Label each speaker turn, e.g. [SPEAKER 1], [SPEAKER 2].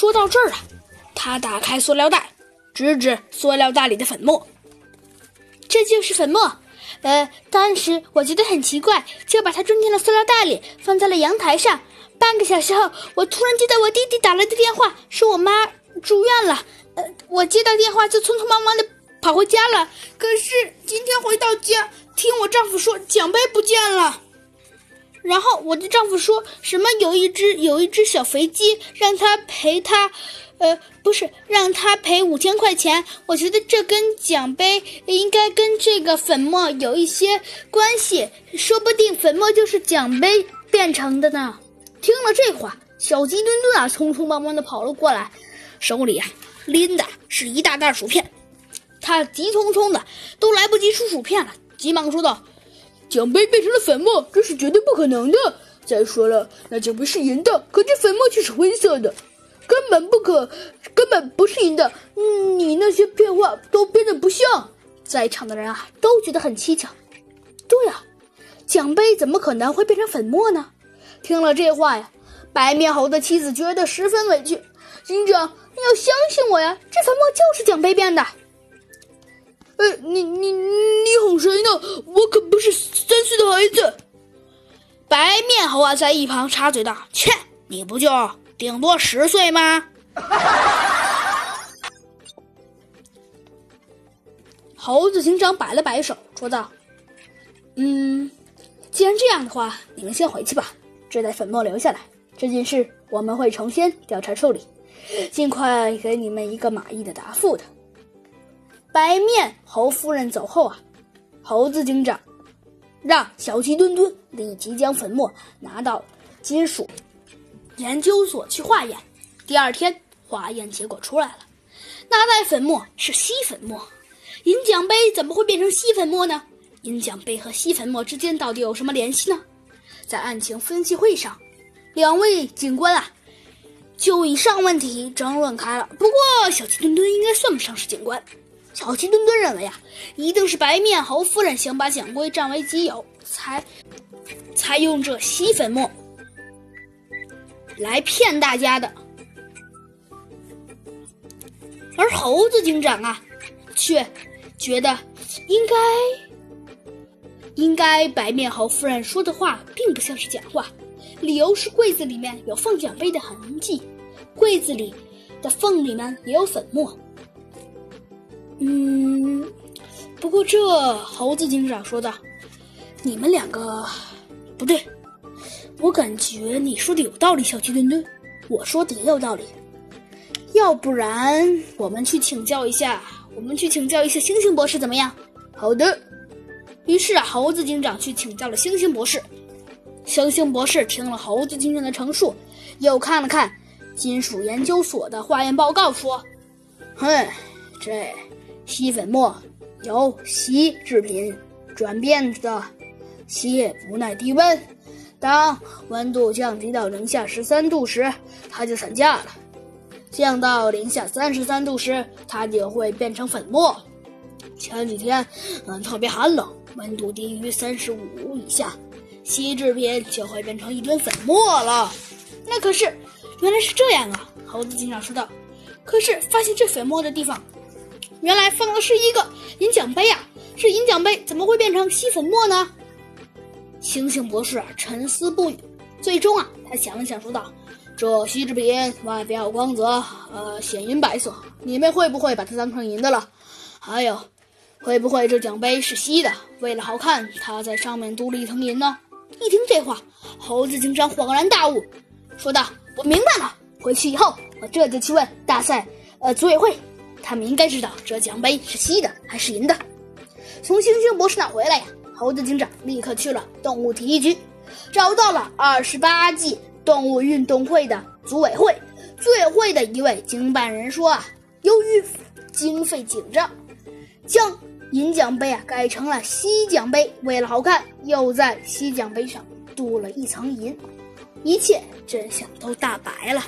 [SPEAKER 1] 说到这儿啊，他打开塑料袋，指指塑料袋里的粉末，这就是粉末。呃，当时我觉得很奇怪，就把它装进了塑料袋里，放在了阳台上。半个小时后，我突然接到我弟弟打来的电话，说我妈住院了。呃，我接到电话就匆匆忙忙的跑回家了。可是今天回到家，听我丈夫说奖杯不见了。然后我的丈夫说什么有一只有一只小肥鸡，让他赔他，呃，不是让他赔五千块钱。我觉得这跟奖杯应该跟这个粉末有一些关系，说不定粉末就是奖杯变成的呢。听了这话，小鸡墩墩啊，匆匆忙忙的跑了过来，手里啊拎的是一大袋薯片，他急匆匆的都来不及吃薯片了，急忙说道。奖杯变成了粉末，这是绝对不可能的。再说了，那奖杯是银的，可这粉末却是灰色的，根本不可，根本不是银的。你那些变化都变得不像。在场的人啊，都觉得很蹊跷。对呀，奖杯怎么可能会变成粉末呢？听了这话呀，白面猴的妻子觉得十分委屈。警长，你要相信我呀，这粉末就是奖杯变的。呃，你你你哄谁呢？我可不是三岁的孩子。白面猴啊，在一旁插嘴道：“切，你不就顶多十岁吗？” 猴子警长摆了摆手，说道：“嗯，既然这样的话，你们先回去吧。这袋粉末留下来，这件事我们会重新调查处理，尽快给你们一个满意的答复的。”白面猴夫人走后啊，猴子警长让小鸡墩墩立即将粉末拿到金属研究所去化验。第二天，化验结果出来了，那袋粉末是锡粉末。银奖杯怎么会变成锡粉末呢？银奖杯和锡粉末之间到底有什么联系呢？在案情分析会上，两位警官啊就以上问题争论开了。不过，小鸡墩墩应该算不上是警官。小鸡墩墩认为啊，一定是白面猴夫人想把奖杯占为己有，才才用这吸粉末来骗大家的。而猴子警长啊，却觉得应该应该白面猴夫人说的话并不像是假话，理由是柜子里面有放奖杯的痕迹，柜子里的缝里面也有粉末。嗯，不过这猴子警长说道：“你们两个不对，我感觉你说的有道理，小鸡墩墩，我说的也有道理。要不然我们去请教一下，我们去请教一下星星博士怎么样？”好的。于是啊，猴子警长去请教了星星博士。星星博士听了猴子警长的陈述，又看了看金属研究所的化验报告，说：“哼，这……”锡粉末由锡制品转变的，锡不耐低温，当温度降低到零下十三度时，它就散架了；降到零下三十三度时，它就会变成粉末。前几天，嗯，特别寒冷，温度低于三十五以下，锡制品就会变成一堆粉末了。那可是，原来是这样啊！猴子警长说道。可是发现这粉末的地方。原来放的是一个银奖杯啊！是银奖杯，怎么会变成锡粉末呢？星星博士沉思不语，最终啊，他想了想，说道：“这锡制品外表光泽，呃，显银白色，你们会不会把它当成银的了？还有，会不会这奖杯是锡的？为了好看，他在上面镀了一层银呢？”一听这话，猴子警长恍然大悟，说道：“我明白了，回去以后，我这就去问大赛，呃，组委会。”他们应该知道这奖杯是锡的还是银的。从星星博士那回来呀，猴子警长立刻去了动物体育局，找到了二十八届动物运动会的组委会。组委会的一位经办人说啊，由于经费紧张，将银奖杯啊改成了锡奖杯，为了好看，又在锡奖杯上镀了一层银，一切真相都大白了。